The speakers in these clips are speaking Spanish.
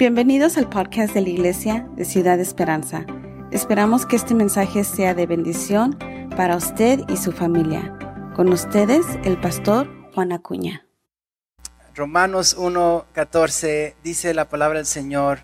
Bienvenidos al podcast de la Iglesia de Ciudad Esperanza. Esperamos que este mensaje sea de bendición para usted y su familia. Con ustedes, el pastor Juan Acuña. Romanos 1:14 dice la palabra del Señor,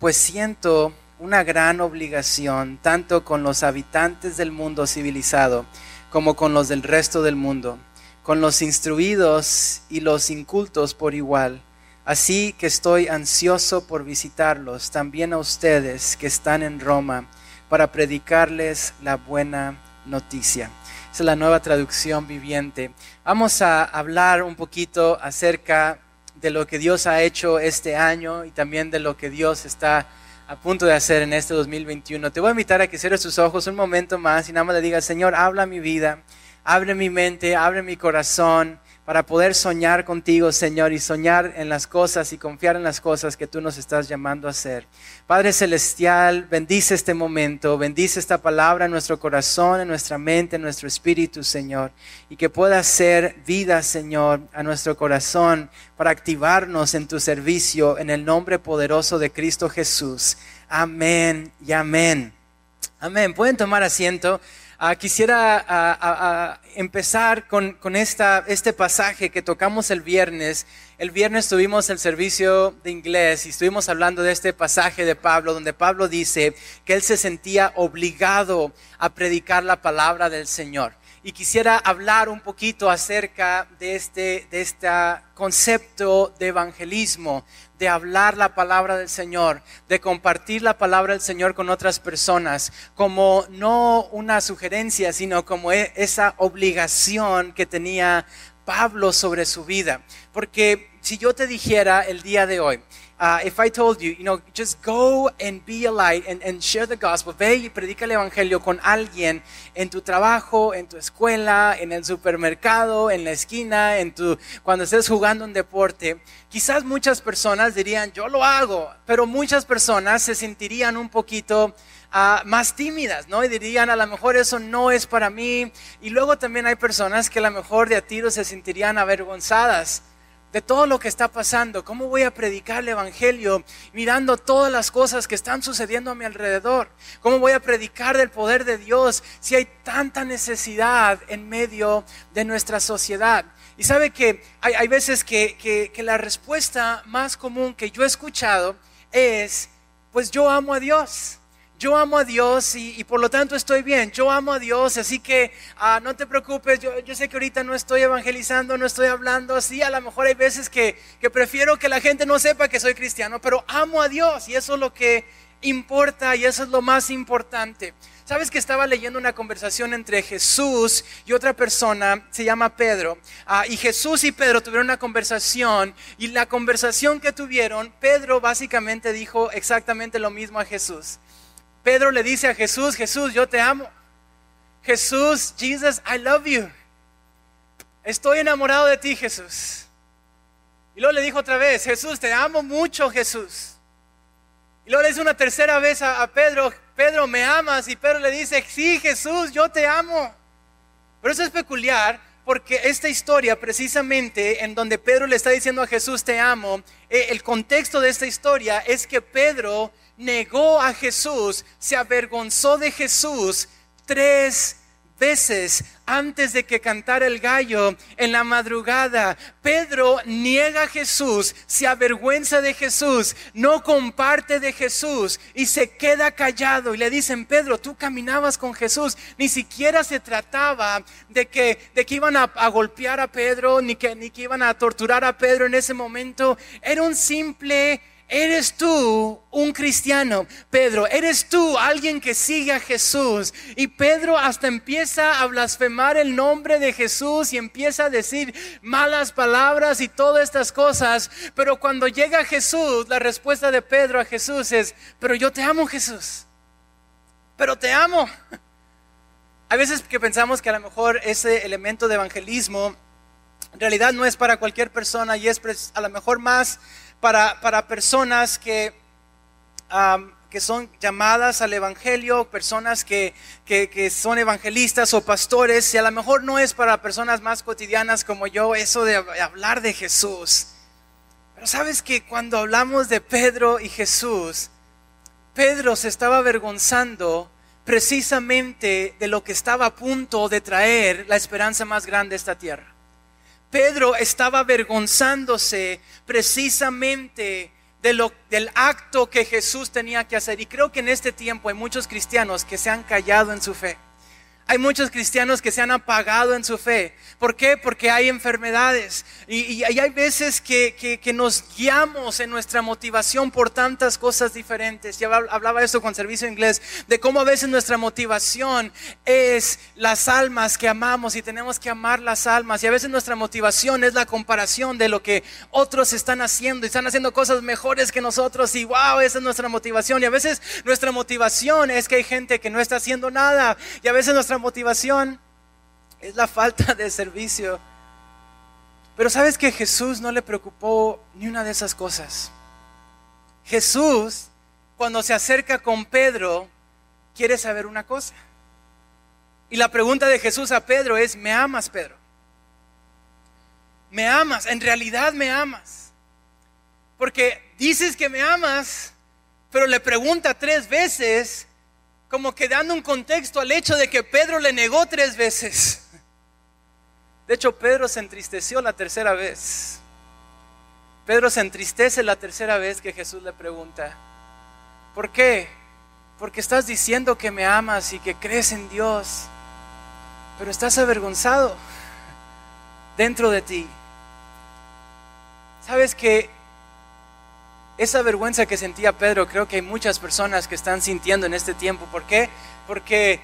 pues siento una gran obligación tanto con los habitantes del mundo civilizado como con los del resto del mundo, con los instruidos y los incultos por igual Así que estoy ansioso por visitarlos, también a ustedes que están en Roma, para predicarles la buena noticia. Esa es la nueva traducción viviente. Vamos a hablar un poquito acerca de lo que Dios ha hecho este año y también de lo que Dios está a punto de hacer en este 2021. Te voy a invitar a que cierres tus ojos un momento más y nada más le digas, Señor, habla mi vida, abre mi mente, abre mi corazón para poder soñar contigo, Señor, y soñar en las cosas y confiar en las cosas que tú nos estás llamando a hacer. Padre Celestial, bendice este momento, bendice esta palabra en nuestro corazón, en nuestra mente, en nuestro espíritu, Señor, y que pueda ser vida, Señor, a nuestro corazón para activarnos en tu servicio en el nombre poderoso de Cristo Jesús. Amén y amén. Amén. Pueden tomar asiento. Ah, quisiera ah, ah, empezar con, esta, este pasaje que tocamos el viernes. El viernes tuvimos el servicio de inglés y estuvimos hablando de este pasaje de Pablo, donde Pablo dice que él se sentía obligado a predicar la palabra del Señor y quisiera hablar un poquito acerca de este, de este concepto de evangelismo, de hablar la palabra del Señor, de compartir la palabra del Señor con otras personas, como no una sugerencia, sino como e, esa obligación que tenía Pablo sobre su vida. Porque si yo te dijera el día de hoy, Uh, if I told you, you know, just go and be a light and, share the gospel, ve y predica el evangelio con alguien en tu trabajo, en tu escuela, en el supermercado, en la esquina, en tu, cuando estés jugando un deporte, quizás muchas personas dirían, yo lo hago, pero muchas personas se sentirían un poquito uh, más tímidas, ¿no? Y dirían, a lo mejor eso no es para mí. Y luego también hay personas que a lo mejor de a tiro se sentirían avergonzadas de todo lo que está pasando. ¿Cómo voy a predicar el Evangelio mirando todas las cosas que están sucediendo a mi alrededor? ¿Cómo voy a predicar del poder de Dios si hay tanta necesidad en medio de nuestra sociedad? Y sabe que hay, veces que, que la respuesta más común que yo he escuchado es, pues yo amo a Dios yo amo a Dios y, por lo tanto estoy bien. Yo amo a Dios, así que ah, no te preocupes. Yo, sé que ahorita no estoy evangelizando, no estoy hablando así. A lo mejor hay veces que, que prefiero que la gente no sepa que soy cristiano, pero amo a Dios y eso es lo que importa y eso es lo más importante. Sabes que estaba leyendo una conversación entre Jesús y otra persona, se llama Pedro, ah, y Jesús y Pedro tuvieron una conversación y la conversación que tuvieron, Pedro básicamente dijo exactamente lo mismo a Jesús. Pedro le dice a Jesús, Jesús, yo te amo. Jesús, Jesus, I love you. Estoy enamorado de ti, Jesús. Y luego le dijo otra vez, Jesús, te amo mucho, Jesús. Y luego le dice una tercera vez a, a Pedro, Pedro, ¿me amas? Y Pedro le dice, sí, Jesús, yo te amo. Pero eso es peculiar porque esta historia, precisamente en donde Pedro le está diciendo a Jesús, te amo, eh, el contexto de esta historia es que Pedro negó a Jesús, se avergonzó de Jesús tres veces antes de que cantara el gallo en la madrugada. Pedro niega a Jesús, se avergüenza de Jesús, no comparte de Jesús y se queda callado. Y le dicen, Pedro, tú caminabas con Jesús. Ni siquiera se trataba de que, de que iban a, golpear a Pedro, ni que, ni que iban a torturar a Pedro en ese momento. Era un simple ¿Eres tú un cristiano? Pedro, ¿eres tú alguien que sigue a Jesús? Y Pedro hasta empieza a blasfemar el nombre de Jesús y empieza a decir malas palabras y todas estas cosas. Pero cuando llega Jesús, la respuesta de Pedro a Jesús es, pero yo te amo Jesús. Pero te amo. Hay veces que pensamos que a lo mejor ese elemento de evangelismo en realidad no es para cualquier persona y es a lo mejor más para, personas que, que son llamadas al Evangelio, personas que, que, son evangelistas o pastores, y a lo mejor no es para personas más cotidianas como yo eso de hablar de Jesús. Pero sabes que cuando hablamos de Pedro y Jesús, Pedro se estaba avergonzando precisamente de lo que estaba a punto de traer la esperanza más grande a esta tierra. Pedro estaba avergonzándose precisamente del acto que Jesús tenía que hacer. Y creo que en este tiempo hay muchos cristianos que se han callado en su fe. Hay muchos cristianos que se han apagado en su fe. ¿Por qué? Porque hay enfermedades. Y, hay veces que, nos guiamos en nuestra motivación por tantas cosas diferentes. Ya hablaba esto con servicio inglés, de cómo a veces nuestra motivación es las almas que amamos y tenemos que amar las almas. Y a veces nuestra motivación es la comparación de lo que otros están haciendo y están haciendo cosas mejores que nosotros. Y wow, esa es nuestra motivación. Y a veces nuestra motivación es que hay gente que no está haciendo nada. Y a veces nuestra motivación es la falta de servicio. Pero sabes que Jesús no le preocupó ni una de esas cosas. Jesús, cuando se acerca con Pedro, quiere saber una cosa. Y la pregunta de Jesús a Pedro es, ¿me amas, Pedro? ¿Me amas? ¿En realidad me amas? Porque dices que me amas, pero le pregunta tres veces como que dando un contexto al hecho de que Pedro le negó tres veces. De hecho, Pedro se entristeció la tercera vez. Pedro se entristece la tercera vez que Jesús le pregunta, ¿por qué? Porque estás diciendo que me amas y que crees en Dios, pero estás avergonzado dentro de ti. Sabes que esa vergüenza que sentía Pedro, creo que hay muchas personas que están sintiendo en este tiempo. ¿Por qué? Porque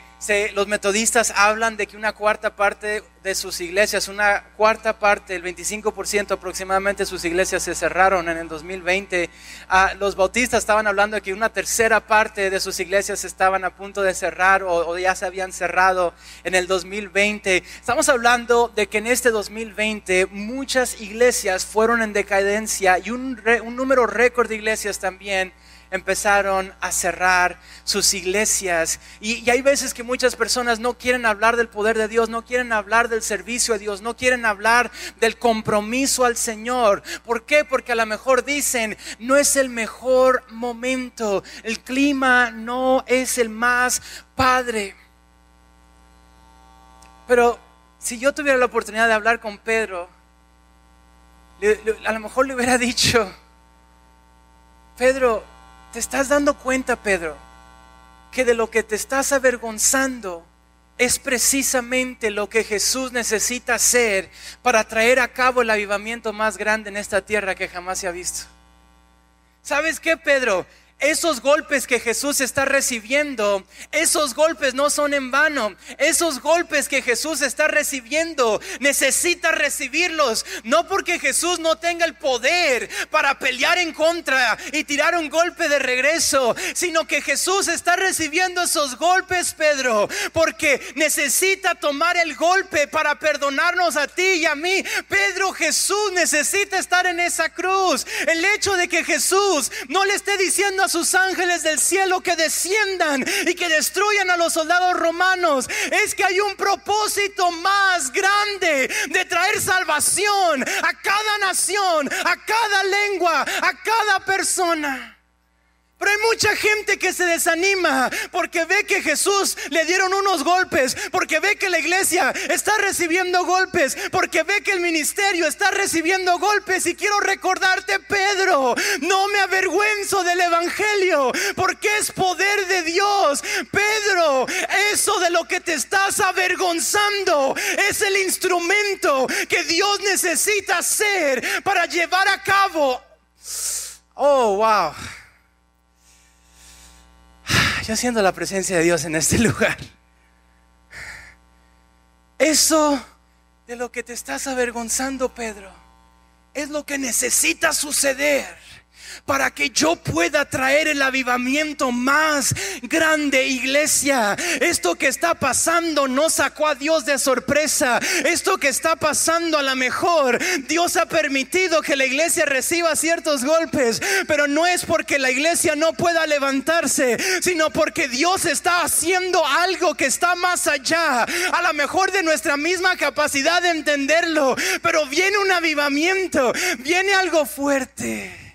los metodistas hablan de que una cuarta parte de sus iglesias, una cuarta parte, el 25% aproximadamente de sus iglesias se cerraron en el 2020. Ah, los bautistas estaban hablando de que una tercera parte de sus iglesias estaban a punto de cerrar o, ya se habían cerrado en el 2020. Estamos hablando de que en este 2020 muchas iglesias fueron en decadencia y un, un número récord de iglesias también empezaron a cerrar sus iglesias. Y, hay veces que muchas personas no quieren hablar del poder de Dios, no quieren hablar del servicio a Dios, no quieren hablar del compromiso al Señor. ¿Por qué? Porque a lo mejor dicen, no es el mejor momento, el clima no es el más padre. Pero si yo tuviera la oportunidad de hablar con Pedro, a lo mejor le hubiera dicho, Pedro, ¿Te estás dando cuenta, Pedro, que de lo que te estás avergonzando es precisamente lo que Jesús necesita hacer para traer a cabo el avivamiento más grande en esta tierra que jamás se ha visto? ¿Sabes qué, Pedro? Esos golpes que Jesús está recibiendo, esos golpes no son en vano. Esos golpes que Jesús está recibiendo, necesita recibirlos. No porque Jesús no tenga el poder para pelear en contra y tirar un golpe de regreso, sino que Jesús está recibiendo esos golpes, Pedro, porque necesita tomar el golpe para perdonarnos a ti y a mí. Pedro, Jesús necesita estar en esa cruz. El hecho de que Jesús no le esté diciendo sus ángeles del cielo que desciendan y que destruyan a los soldados romanos. Es que hay un propósito más grande de traer salvación a cada nación, a cada lengua, a cada persona. Pero hay mucha gente que se desanima porque ve que Jesús le dieron unos golpes, porque ve que la iglesia está recibiendo golpes, porque ve que el ministerio está recibiendo golpes. Y quiero recordarte, Pedro, no me avergüenzo del Evangelio, porque es poder de Dios. Pedro, eso de lo que te estás avergonzando es el instrumento que Dios necesita hacer para llevar a cabo. Oh, wow yo siento la presencia de Dios en este lugar. Eso de lo que te estás avergonzando, Pedro, es lo que necesita suceder para que yo pueda traer el avivamiento más grande, iglesia. Esto que está pasando no sacó a Dios de sorpresa. Esto que está pasando a lo mejor, Dios ha permitido que la iglesia reciba ciertos golpes, pero no es porque la iglesia no pueda levantarse, sino porque Dios está haciendo algo que está más allá, a lo mejor de nuestra misma capacidad de entenderlo, pero viene un avivamiento, viene algo fuerte.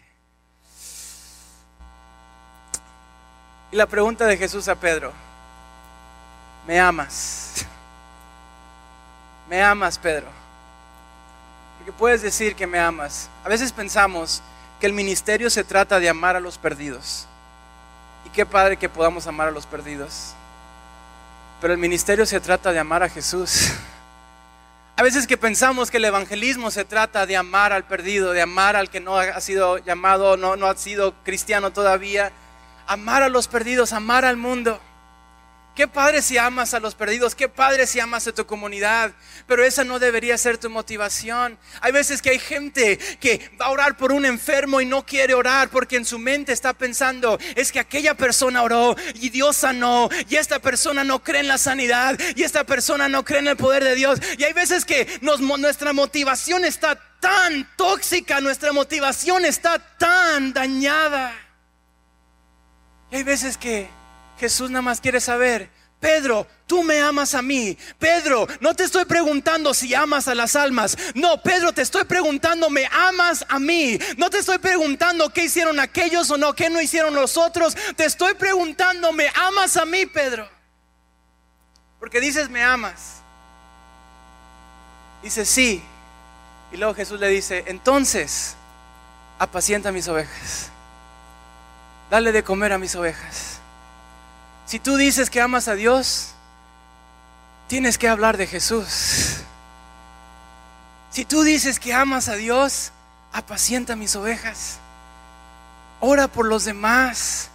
Y la pregunta de Jesús a Pedro, ¿me amas? ¿Me amas, Pedro? Porque puedes decir que me amas. A veces pensamos que el ministerio se trata de amar a los perdidos. Y qué padre que podamos amar a los perdidos. Pero el ministerio se trata de amar a Jesús. A veces que pensamos que el evangelismo se trata de amar al perdido, de amar al que no ha sido llamado, no, no ha sido cristiano todavía amar a los perdidos, amar al mundo. Qué padre si amas a los perdidos, qué padre si amas a tu comunidad, pero esa no debería ser tu motivación. Hay veces que hay gente que va a orar por un enfermo y no quiere orar porque en su mente está pensando, es que aquella persona oró y Dios sanó y esta persona no cree en la sanidad y esta persona no cree en el poder de Dios. Y hay veces que nuestra motivación está tan tóxica, nuestra motivación está tan dañada. Y hay veces que Jesús nada más quiere saber, Pedro, tú me amas a mí. Pedro, no te estoy preguntando si amas a las almas. No, Pedro, te estoy preguntando, ¿me amas a mí? No te estoy preguntando qué hicieron aquellos o no, qué no hicieron los otros. Te estoy preguntando, ¿me amas a mí, Pedro? Porque dices, me amas. Dice, sí. Y luego Jesús le dice, entonces, apacienta mis ovejas dale de comer a mis ovejas. Si tú dices que amas a Dios, tienes que hablar de Jesús. Si tú dices que amas a Dios, apacienta mis ovejas. Ora por los demás.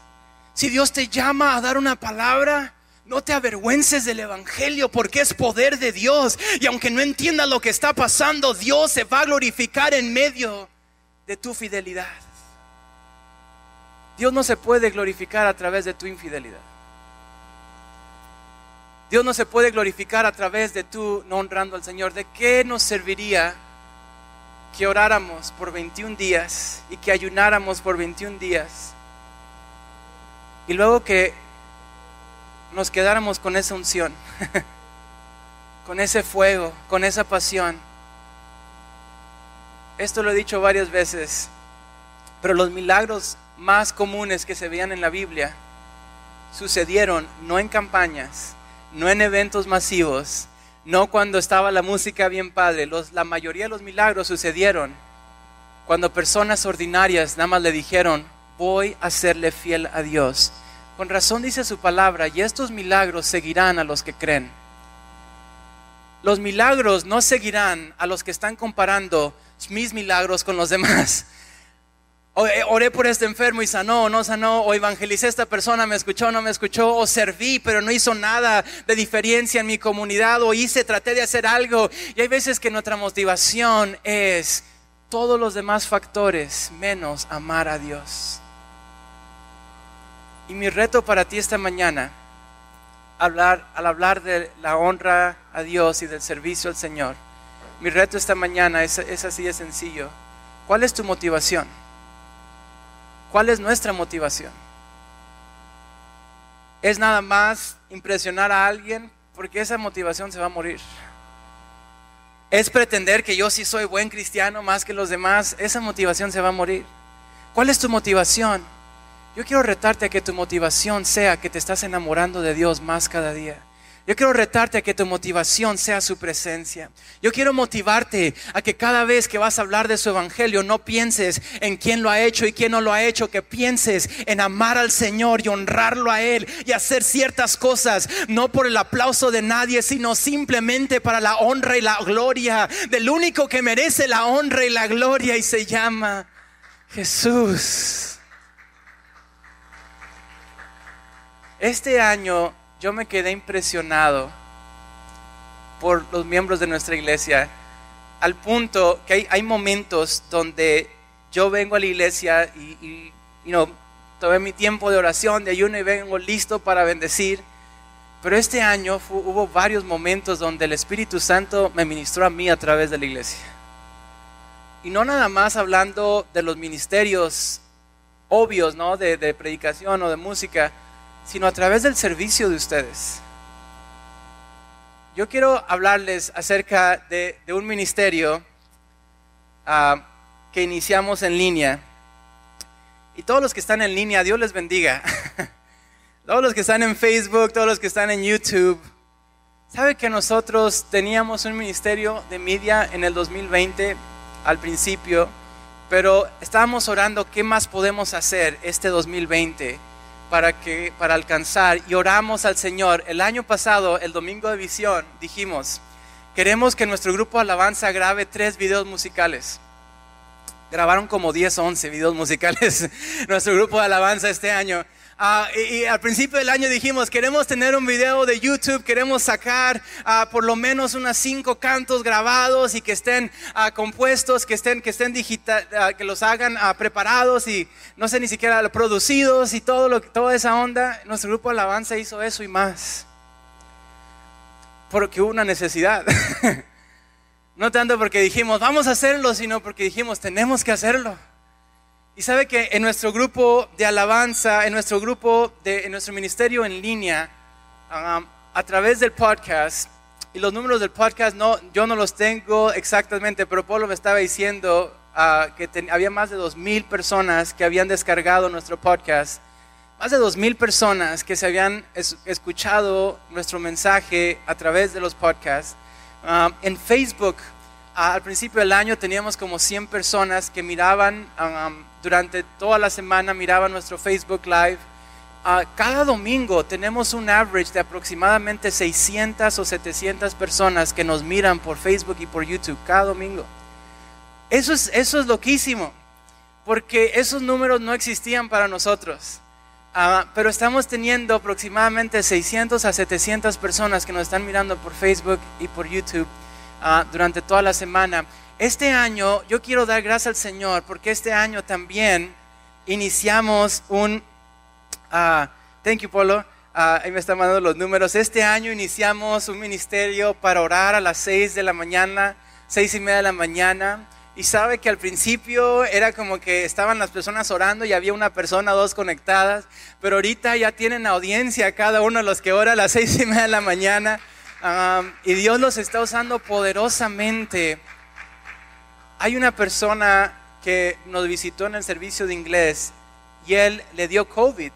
Si Dios te llama a dar una palabra, no te avergüences del Evangelio porque es poder de Dios. Y aunque no entiendas lo que está pasando, Dios se va a glorificar en medio de tu fidelidad. Dios no se puede glorificar a través de tu infidelidad. Dios no se puede glorificar a través de tu no honrando al Señor. ¿De qué nos serviría que oráramos por 21 días y que ayunáramos por 21 días? Y luego que nos quedáramos con esa unción, con ese fuego, con esa pasión. Esto lo he dicho varias veces, pero los milagros más comunes que se veían en la Biblia sucedieron no en campañas, no en eventos masivos, no cuando estaba la música bien padre. la mayoría de los milagros sucedieron cuando personas ordinarias nada más le dijeron, voy a serle fiel a Dios. Con razón dice su palabra, y estos milagros seguirán a los que creen. Los milagros no seguirán a los que están comparando mis milagros con los demás. Eh, oré por este enfermo y sanó, no sanó, o evangelicé a esta persona, me escuchó, no me escuchó, o serví, pero no hizo nada de diferencia en mi comunidad, o hice, traté de hacer algo. Y hay veces que nuestra motivación es todos los demás factores menos amar a Dios. Y mi reto para ti esta mañana, al hablar de la honra a Dios y del servicio al Señor, mi reto esta mañana es, es así de sencillo. ¿Cuál es tu motivación? ¿Cuál es nuestra motivación? ¿Es nada más impresionar a alguien? Porque esa motivación se va a morir. ¿Es pretender que yo sí soy buen cristiano más que los demás? Esa motivación se va a morir. ¿Cuál es tu motivación? Yo quiero retarte a que tu motivación sea que te estás enamorando de Dios más cada día. Yo quiero retarte a que tu motivación sea su presencia. Yo quiero motivarte a que cada vez que vas a hablar de su evangelio no pienses en quién lo ha hecho y quién no lo ha hecho, que pienses en amar al Señor y honrarlo a Él y hacer ciertas cosas, no por el aplauso de nadie, sino simplemente para la honra y la gloria del único que merece la honra y la gloria y se llama Jesús. Este año yo me quedé impresionado por los miembros de nuestra iglesia, al punto que hay, momentos donde yo vengo a la iglesia y, y you mi tiempo de oración, de ayuno y vengo listo para bendecir. Pero este año hubo varios momentos donde el Espíritu Santo me ministró a mí a través de la iglesia. Y no nada más hablando de los ministerios obvios, ¿no? De, de predicación o de música, sino a través del servicio de ustedes. Yo quiero hablarles acerca de, un ministerio ah, que iniciamos en línea. Y todos los que están en línea, Dios les bendiga. todos los que están en Facebook, todos los que están en YouTube. ¿Sabe que nosotros teníamos un ministerio de media en el 2020 al principio? Pero estábamos orando qué más podemos hacer este 2020 para, que, para alcanzar y oramos al Señor. El año pasado, el domingo de visión, dijimos, queremos que nuestro grupo Alabanza grabe tres videos musicales. Grabaron como 10 o 11 videos musicales nuestro grupo de Alabanza este año. Ah, y, al principio del año dijimos, queremos tener un video de YouTube, queremos sacar uh, por lo menos unos cinco cantos grabados y que estén uh, compuestos, que estén, que estén digital, que los hagan preparados y no sé ni siquiera producidos y todo lo, toda esa onda. Nuestro grupo Alabanza hizo eso y más. Porque hubo una necesidad. no tanto porque dijimos, vamos a hacerlo, sino porque dijimos, tenemos que hacerlo. Y sabe que en nuestro grupo de alabanza, en nuestro grupo, de, en nuestro ministerio en línea, um, a través del podcast, y los números del podcast no, yo no los tengo exactamente, pero Pablo me estaba diciendo uh, que había más de dos mil personas que habían descargado nuestro podcast, más de dos mil personas que se habían escuchado nuestro mensaje a través de los podcasts. Um, en Facebook, al principio del año teníamos como 100 personas que miraban um, durante toda la semana miraba nuestro Facebook Live. Ah, cada domingo tenemos un average de aproximadamente 600 o 700 personas que nos miran por Facebook y por YouTube cada domingo. Eso es, eso es loquísimo, porque esos números no existían para nosotros. Ah, pero estamos teniendo aproximadamente 600 a 700 personas que nos están mirando por Facebook y por YouTube ah, durante toda la semana. Este año yo quiero dar gracias al Señor porque este año también iniciamos un... Uh, thank you, Polo. Uh, ahí me están mandando los números. Este año iniciamos un ministerio para orar a las seis de la mañana, seis y media de la mañana. Y sabe que al principio era como que estaban las personas orando y había una persona o dos conectadas, pero ahorita ya tienen audiencia cada uno de los que ora a las seis y media de la mañana. Um, y Dios los está usando poderosamente hay una persona que nos visitó en el servicio de inglés y él le dio COVID.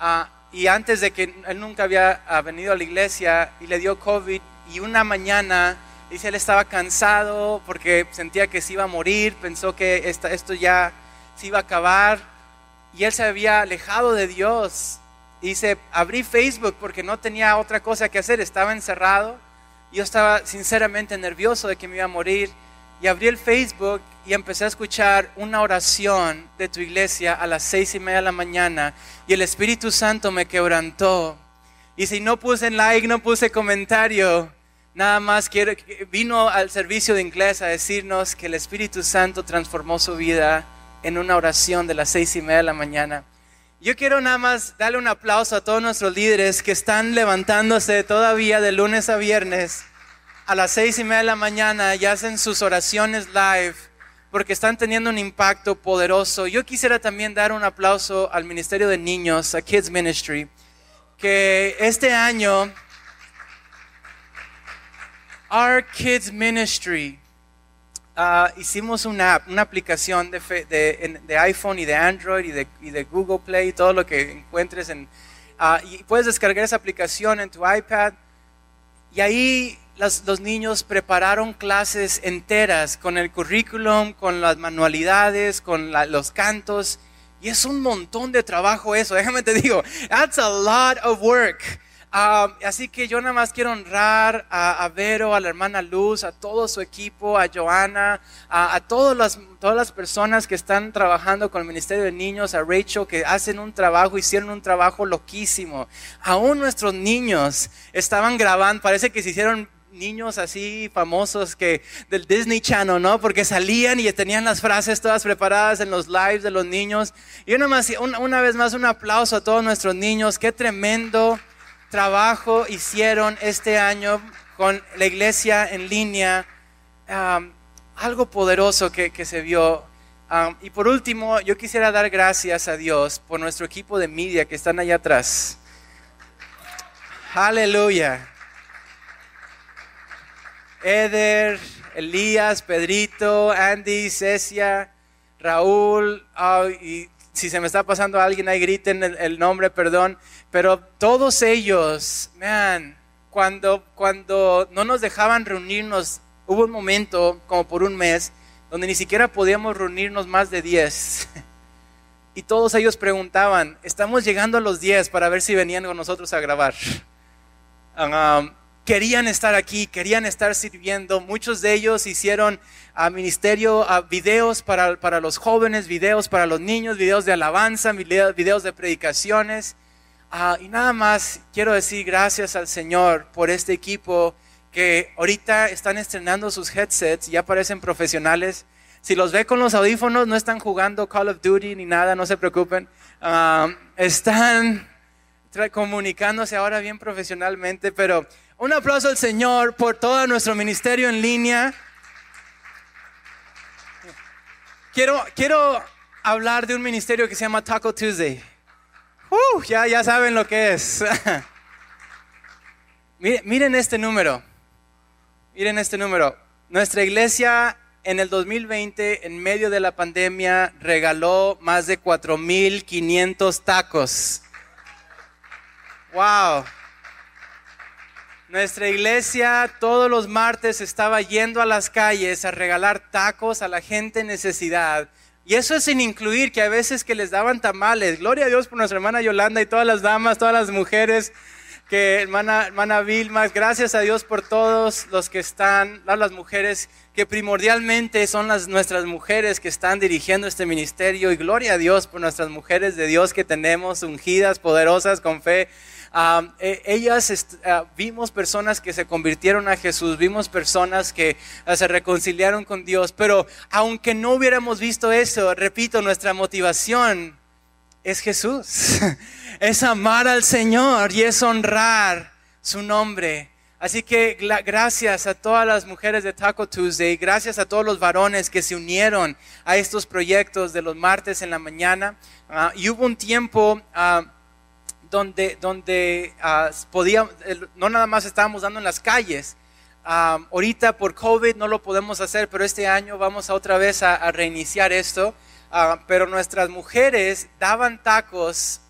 Ah, y antes de que él nunca había ah, venido a la iglesia y le dio COVID y una mañana dice él estaba cansado porque sentía que se iba a morir, pensó que esto ya se iba a acabar y él se había alejado de Dios. Dice, abrí Facebook porque no tenía otra cosa que hacer, estaba encerrado. Yo estaba sinceramente nervioso de que me iba a morir y abrí el Facebook y empecé a escuchar una oración de tu iglesia a las seis y media de la mañana y el Espíritu Santo me quebrantó. Y si no puse like, no puse comentario, nada más quiero, vino al servicio de inglés a decirnos que el Espíritu Santo transformó su vida en una oración de las seis y media de la mañana. Yo quiero nada más darle un aplauso a todos nuestros líderes que están levantándose todavía de lunes a viernes a las seis y media de la mañana y hacen sus oraciones live porque están teniendo un impacto poderoso. Yo quisiera también dar un aplauso al Ministerio de Niños, a Kids Ministry, que este año, Our Kids Ministry, ah, hicimos una una aplicación de, de, iPhone y de Android y de, y de, Google Play, y todo lo que encuentres en... Ah, y puedes descargar esa aplicación en tu iPad y ahí los niños prepararon clases enteras con el currículum, con las manualidades, con los cantos. Y es un montón de trabajo eso. Déjame te digo, that's a lot of work. Ah, así que yo nada más quiero honrar a, Vero, a la hermana Luz, a todo su equipo, a Joana, a, todas, las, todas las personas que están trabajando con el Ministerio de Niños, a Rachel, que hacen un trabajo, hicieron un trabajo loquísimo. Aún nuestros niños estaban grabando, parece que se hicieron niños así famosos que del Disney Channel, ¿no? Porque salían y tenían las frases todas preparadas en los lives de los niños. Y una, más, una, vez más un aplauso a todos nuestros niños. Qué tremendo trabajo hicieron este año con la iglesia en línea. algo poderoso que, que se vio. y por último, yo quisiera dar gracias a Dios por nuestro equipo de media que están allá atrás. Aleluya. Eder, Elías, Pedrito, Andy, Cecia, Raúl, y si se me está pasando alguien ahí, griten el, nombre, perdón, pero todos ellos, man, cuando, cuando no nos dejaban reunirnos, hubo un momento, como por un mes, donde ni siquiera podíamos reunirnos más de 10. Y todos ellos preguntaban, estamos llegando a los 10 para ver si venían con nosotros a grabar. Um, querían estar aquí, querían estar sirviendo. Muchos de ellos hicieron a ah, ministerio, ah, videos para, para, los jóvenes, videos para los niños, videos de alabanza, videos de predicaciones. Ah, y nada más quiero decir gracias al Señor por este equipo que ahorita están estrenando sus headsets, ya parecen profesionales. Si los ve con los audífonos, no están jugando Call of Duty ni nada, no se preocupen. están comunicándose ahora bien profesionalmente, pero un aplauso al Señor por todo nuestro ministerio en línea. Quiero, quiero hablar de un ministerio que se llama Taco Tuesday. Uh, ya, ya saben lo que es. miren, miren este número. Miren este número. Nuestra iglesia en el 2020, en medio de la pandemia, regaló más de 4.500 tacos. ¡Wow! Nuestra iglesia todos los martes estaba yendo a las calles a regalar tacos a la gente en necesidad. Y eso es sin incluir que a veces que les daban tamales. Gloria a Dios por nuestra hermana Yolanda y todas las damas, todas las mujeres que hermana, hermana Vilma, gracias a Dios por todos los que están, las mujeres que primordialmente son las nuestras mujeres que están dirigiendo este ministerio y gloria a Dios por nuestras mujeres de Dios que tenemos ungidas, poderosas con fe e, ellas ah, vimos personas que se convirtieron a Jesús, vimos personas que ah, se reconciliaron con Dios, pero aunque no hubiéramos visto eso, repito, nuestra motivación es Jesús, es amar al Señor y es honrar su nombre. Así que gracias a todas las mujeres de Taco Tuesday, gracias a todos los varones que se unieron a estos proyectos de los martes en la mañana. Ah, y hubo un tiempo donde, donde uh, no nada más estábamos dando en las calles. Ah, ahorita por COVID no lo podemos hacer, pero este año vamos a otra vez a, reiniciar esto. Ah, pero nuestras mujeres daban tacos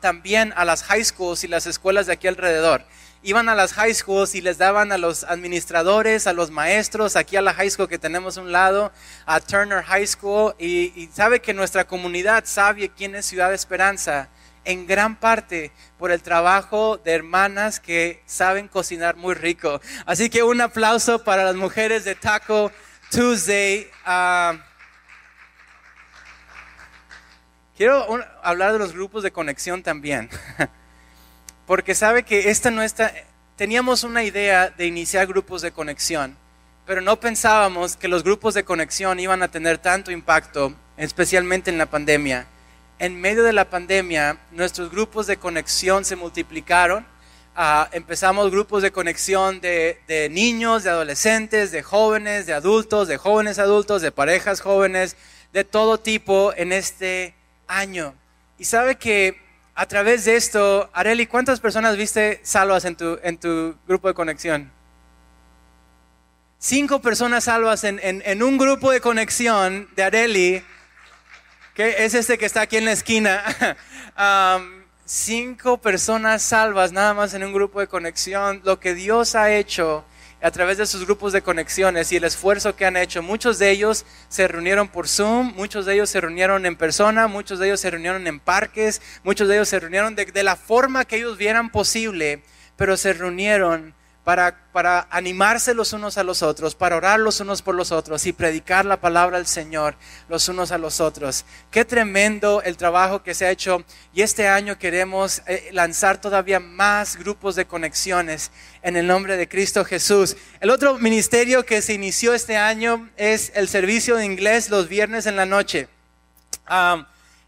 también a las high schools y las escuelas de aquí alrededor. Iban a las high schools y les daban a los administradores, a los maestros, aquí a la high school que tenemos un lado, a Turner High School, y, y sabe que nuestra comunidad sabe quién es Ciudad Esperanza en gran parte por el trabajo de hermanas que saben cocinar muy rico. Así que un aplauso para las mujeres de Taco Tuesday. Ah, quiero hablar de los grupos de conexión también, porque sabe que esta nuestra, teníamos una idea de iniciar grupos de conexión, pero no pensábamos que los grupos de conexión iban a tener tanto impacto, especialmente en la pandemia en medio de la pandemia, nuestros grupos de conexión se multiplicaron. Ah, empezamos grupos de conexión de, niños, de adolescentes, de jóvenes, de adultos, de jóvenes adultos, de parejas jóvenes, de todo tipo en este año. Y sabe que a través de esto, Areli, ¿cuántas personas viste salvas en tu, en tu grupo de conexión? Cinco personas salvas en, en un grupo de conexión de Areli que es este que está aquí en la esquina. cinco personas salvas nada más en un grupo de conexión. Lo que Dios ha hecho a través de sus grupos de conexiones y el esfuerzo que han hecho. Muchos de ellos se reunieron por Zoom, muchos de ellos se reunieron en persona, muchos de ellos se reunieron en parques, muchos de ellos se reunieron de, la forma que ellos vieran posible, pero se reunieron para, para animarse los unos a los otros, para orar los unos por los otros y predicar la palabra del Señor los unos a los otros. Qué tremendo el trabajo que se ha hecho y este año queremos eh, lanzar todavía más grupos de conexiones en el nombre de Cristo Jesús. El otro ministerio que se inició este año es el servicio de inglés los viernes en la noche. Ah,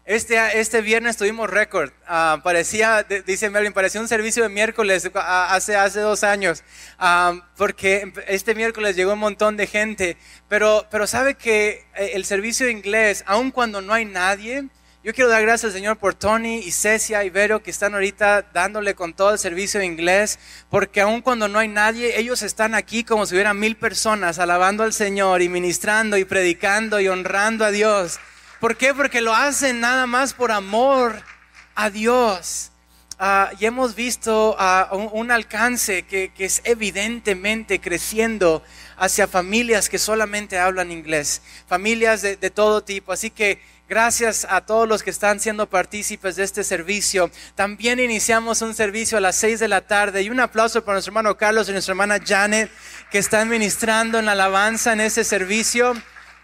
este, este viernes tuvimos récord. Ah, parecía, dice Melvin, parecía un servicio de miércoles ah, hace, hace dos años. Ah, porque este miércoles llegó un montón de gente. Pero, pero sabe que eh, el servicio de inglés, aun cuando no hay nadie, yo quiero dar gracias al Señor por Tony y Cecia y Vero que están ahorita dándole con todo el servicio de inglés, porque aun cuando no hay nadie, ellos están aquí como si hubieran mil personas alabando al Señor y ministrando y predicando y honrando a Dios. ¿Por qué? Porque lo hacen nada más por amor a Dios. Ah, y hemos visto ah, un, alcance que, es evidentemente creciendo hacia familias que solamente hablan inglés, familias de, todo tipo. Así que gracias a todos los que están siendo partícipes de este servicio. También iniciamos un servicio a las seis de la tarde y un aplauso para nuestro hermano Carlos y nuestra hermana Janet que están ministrando en la alabanza en ese servicio.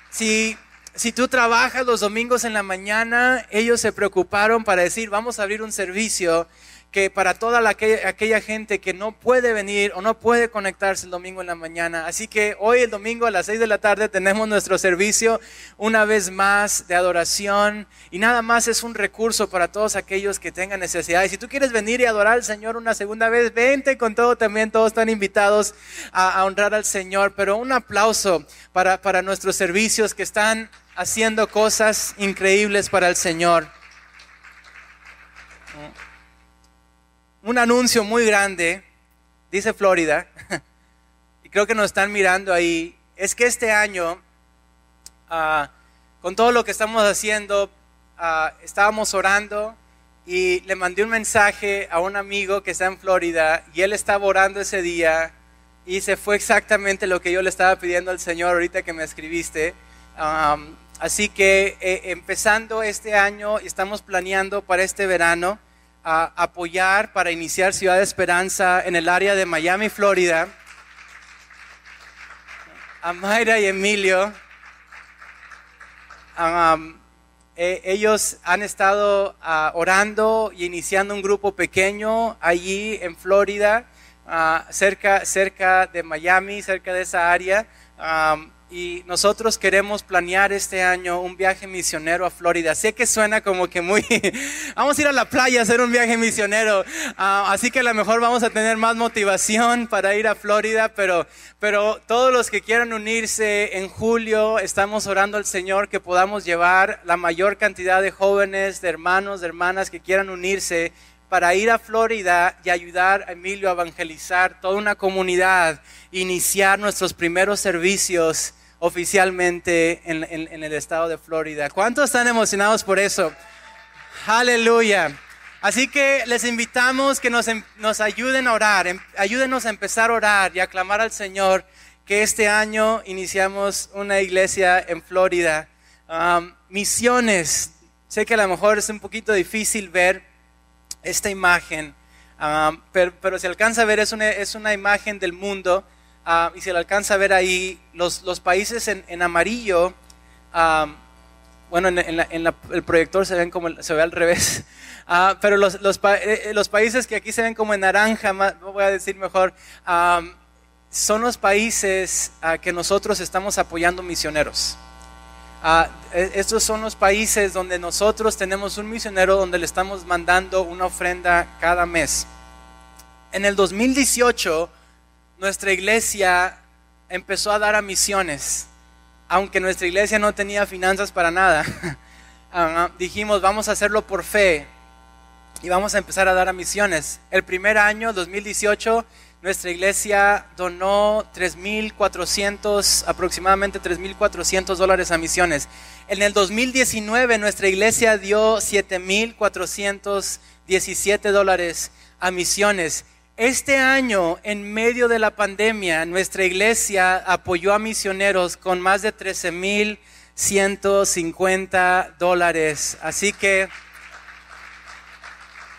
Si si tú trabajas los domingos en la mañana, ellos se preocuparon para decir, vamos a abrir un servicio que para toda aquella, gente que no puede venir o no puede conectarse el domingo en la mañana. Así que hoy el domingo a las 6 de la tarde tenemos nuestro servicio una vez más de adoración y nada más es un recurso para todos aquellos que tengan necesidad. Y si tú quieres venir y adorar al Señor una segunda vez, vente con todo también, todos están invitados a, honrar al Señor. Pero un aplauso para, para nuestros servicios que están haciendo cosas increíbles para el Señor. Un anuncio muy grande, dice Florida, y creo que nos están mirando ahí, es que este año, ah, con todo lo que estamos haciendo, ah, estábamos orando y le mandé un mensaje a un amigo que está en Florida y él estaba orando ese día y se fue exactamente lo que yo le estaba pidiendo al Señor ahorita que me escribiste. Así que eh, empezando este año, estamos planeando para este verano apoyar para iniciar Ciudad de Esperanza en el área de Miami, Florida. A Mayra y Emilio. Eh, ellos han estado ah, orando y iniciando un grupo pequeño allí en Florida, ah, cerca, cerca de Miami, cerca de esa área y nosotros queremos planear este año un viaje misionero a Florida. Sé que suena como que muy... vamos a ir a la playa a hacer un viaje misionero, ah, así que a lo mejor vamos a tener más motivación para ir a Florida, pero, pero todos los que quieran unirse en julio, estamos orando al Señor que podamos llevar la mayor cantidad de jóvenes, de hermanos, de hermanas que quieran unirse para ir a Florida y ayudar a Emilio a evangelizar toda una comunidad, iniciar nuestros primeros servicios oficialmente en, el estado de Florida. ¿Cuántos están emocionados por eso? Aleluya. Así que les invitamos que nos, em, ayuden a orar, em, ayúdenos a empezar a orar y a clamar al Señor que este año iniciamos una iglesia en Florida. misiones, sé que a lo mejor es un poquito difícil ver esta imagen, pero, pero, se alcanza a ver, es una, es una imagen del mundo Ah, y se le alcanza a ver ahí los, los países en, en amarillo, bueno, en, en, el proyector se ven como se ve al revés, ah, pero los, los, eh, los, países que aquí se ven como en naranja, voy a decir mejor, son los países ah, que nosotros estamos apoyando misioneros. E, estos son los países donde nosotros tenemos un misionero donde le estamos mandando una ofrenda cada mes. En el 2018 nuestra iglesia empezó a dar a misiones, aunque nuestra iglesia no tenía finanzas para nada. Ah, dijimos, vamos a hacerlo por fe y vamos a empezar a dar a misiones. El primer año, 2018, nuestra iglesia donó 3.400, aproximadamente 3.400 dólares a misiones. En el 2019, nuestra iglesia dio 7.417 dólares a misiones. Este año, en medio de la pandemia, nuestra iglesia apoyó a misioneros con más de 13.150 dólares. Así que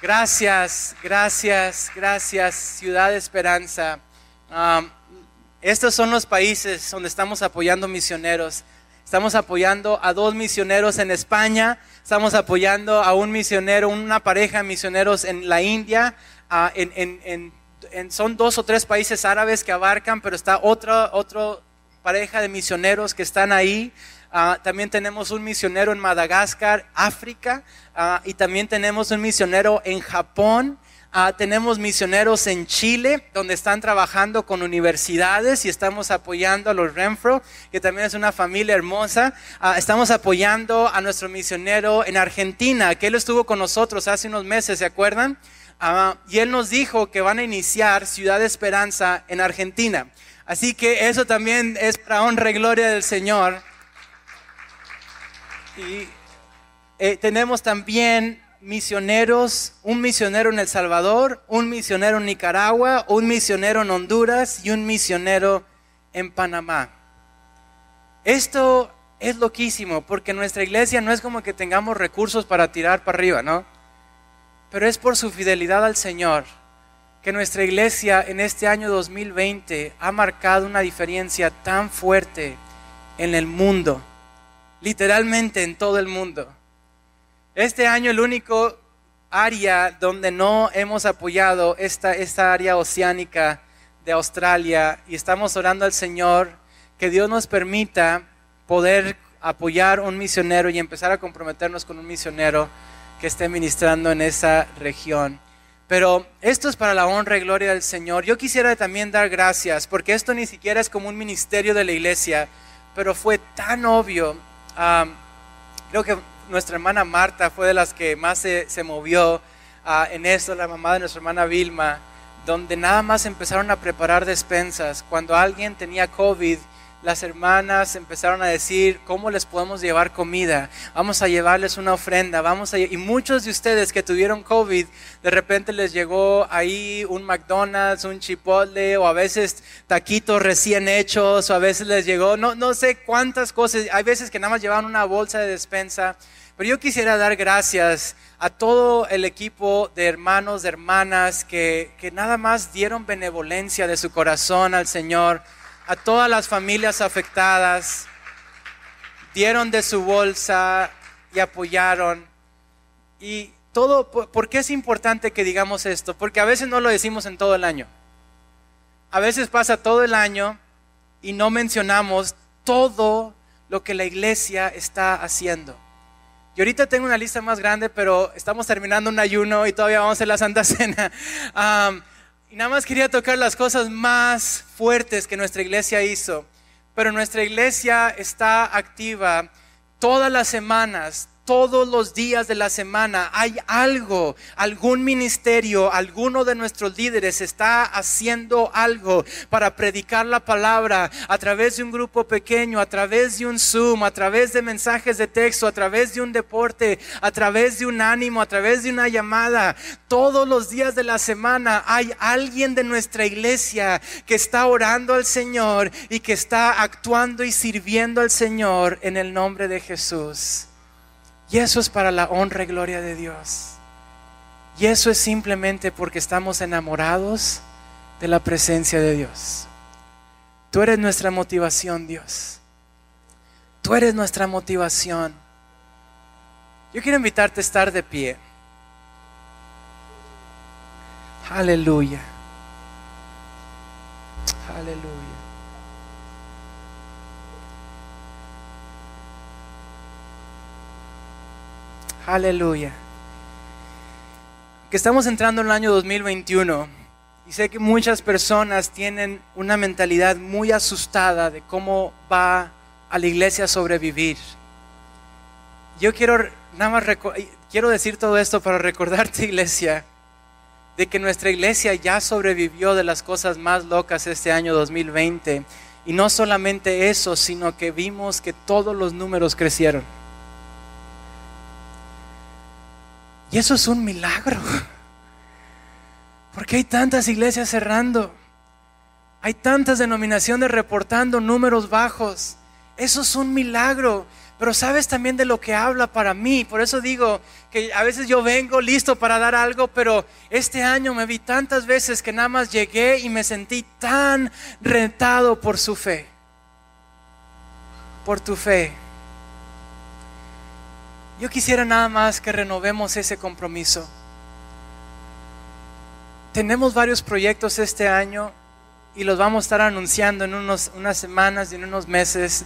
gracias, gracias, gracias, Ciudad Esperanza. Um, estos son los países donde estamos apoyando misioneros. Estamos apoyando a dos misioneros en España, estamos apoyando a un misionero, una pareja de misioneros en la India, uh, en, en, en, son dos o tres países árabes que abarcan, pero está otra, otra pareja de misioneros que están ahí. Uh, también tenemos un misionero en Madagascar, África, uh, y también tenemos un misionero en Japón. Uh, tenemos misioneros en Chile, donde están trabajando con universidades y estamos apoyando a los Renfro, que también es una familia hermosa. estamos apoyando a nuestro misionero en Argentina, que él estuvo con nosotros hace unos meses, ¿se acuerdan? Y él nos dijo que van a iniciar Ciudad de Esperanza en Argentina. Así que eso también es para honra y gloria del Señor. Y eh, tenemos también misioneros, un misionero en El Salvador, un misionero en Nicaragua, un misionero en Honduras y un misionero en Panamá. Esto es loquísimo porque nuestra iglesia no es como que tengamos recursos para tirar para arriba, ¿no? Pero es por su fidelidad al Señor que nuestra iglesia en este año 2020 ha marcado una diferencia tan fuerte en el mundo, literalmente en todo el mundo. Este año el único área donde no hemos apoyado esta, esta área oceánica de Australia y estamos orando al Señor que Dios nos permita poder apoyar un misionero y empezar a comprometernos con un misionero que esté ministrando en esa región. Pero esto es para la honra y gloria del Señor. Yo quisiera también dar gracias, porque esto ni siquiera es como un ministerio de la iglesia, pero fue tan obvio. creo que nuestra hermana Marta fue de las que más se, movió ah, en esto, la mamá de nuestra hermana Vilma, donde nada más empezaron a preparar despensas. Cuando alguien tenía COVID, las hermanas empezaron a decir, ¿cómo les podemos llevar comida? Vamos a llevarles una ofrenda, vamos a... Y muchos de ustedes que tuvieron COVID, de repente les llegó ahí un McDonald's, un Chipotle, o a veces taquitos recién hechos, o a veces les llegó, no, no sé cuántas cosas, hay veces que nada más llevaban una bolsa de despensa. Pero yo quisiera dar gracias a todo el equipo de hermanos, de hermanas que, que nada más dieron benevolencia de su corazón al Señor a todas las familias afectadas, dieron de su bolsa y apoyaron. Y todo, ¿por qué es importante que digamos esto? Porque a veces no lo decimos en todo el año. A veces pasa todo el año y no mencionamos todo lo que la iglesia está haciendo. Y ahorita tengo una lista más grande, pero estamos terminando un ayuno y todavía vamos a hacer la Santa Cena. Nada más quería tocar las cosas más fuertes que nuestra iglesia hizo. Pero nuestra iglesia está activa todas las semanas, todos los días de la semana hay algo, algún ministerio, alguno de nuestros líderes está haciendo algo para predicar la palabra a través de un grupo pequeño, a través de un Zoom, a través de mensajes de texto, a través de un deporte, a través de un ánimo, a través de una llamada. Todos los días de la semana hay alguien de nuestra iglesia que está orando al Señor y que está actuando y sirviendo al Señor en el nombre de Jesús. Y eso es para la honra y gloria de Dios. Y eso es simplemente porque estamos enamorados de la presencia de Dios. Tú eres nuestra motivación, Dios. Tú eres nuestra motivación. Yo quiero invitarte a estar de pie. Aleluya. Aleluya. Aleluya. Que estamos entrando en el año 2021 y sé que muchas personas tienen una mentalidad muy asustada de cómo va a la iglesia a sobrevivir. Yo quiero nada más quiero decir todo esto para recordarte, iglesia, de que nuestra iglesia ya sobrevivió de las cosas más locas este año 2020. Y no solamente eso, sino que vimos que todos los números crecieron. Y eso es un milagro. Porque hay tantas iglesias cerrando. Hay tantas denominaciones reportando números bajos. Eso es un milagro. pero sabes también de lo que habla para mí. Por eso digo que a veces yo vengo listo para dar algo, pero este año me vi tantas veces que nada más llegué y me sentí tan retado por su fe. Por tu fe. Yo quisiera nada más que renovemos ese compromiso. Tenemos varios proyectos este año y los vamos a estar anunciando en unos, unas semanas y en unos meses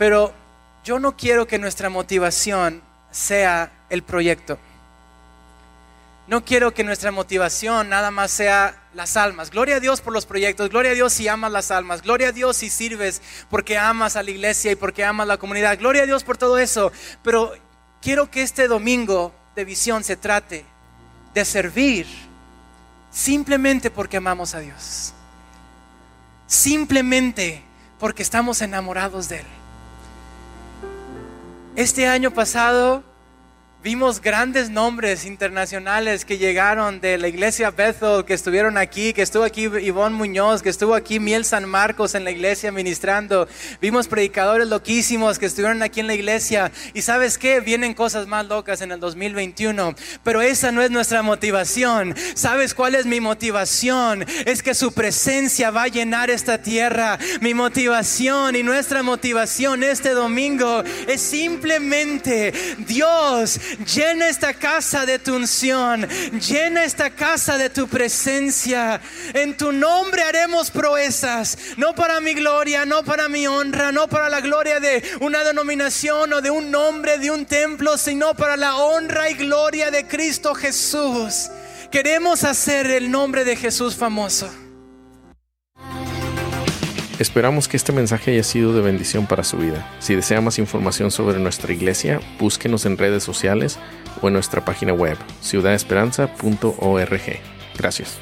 pero yo no quiero que nuestra motivación sea el proyecto. No quiero que nuestra motivación nada más sea las almas. Gloria a Dios por los proyectos. Gloria a Dios si amas las almas. Gloria a Dios si sirves porque amas a la iglesia y porque amas la comunidad. Gloria a Dios por todo eso. Pero quiero que este domingo de visión se trate de servir simplemente porque amamos a Dios. Simplemente porque estamos enamorados de Él. Este año pasado Vimos grandes nombres internacionales que llegaron de la iglesia Bethel, que estuvieron aquí, que estuvo aquí Ivonne Muñoz, que estuvo aquí Miel San Marcos en la iglesia ministrando. Vimos predicadores loquísimos que estuvieron aquí en la iglesia. Y sabes qué, vienen cosas más locas en el 2021. Pero esa no es nuestra motivación. ¿Sabes cuál es mi motivación? Es que su presencia va a llenar esta tierra. Mi motivación y nuestra motivación este domingo es simplemente Dios Llena esta casa de tu unción. Llena esta casa de tu presencia. En tu nombre haremos proezas. No para mi gloria, no para mi honra, no para la gloria de una denominación o de un nombre, de un templo, sino para la honra y gloria de Cristo Jesús. Queremos hacer el nombre de Jesús famoso. Esperamos que este mensaje haya sido de bendición para su vida. Si desea más información sobre nuestra iglesia, búsquenos en redes sociales o en nuestra página web, ciudadesperanza.org. Gracias.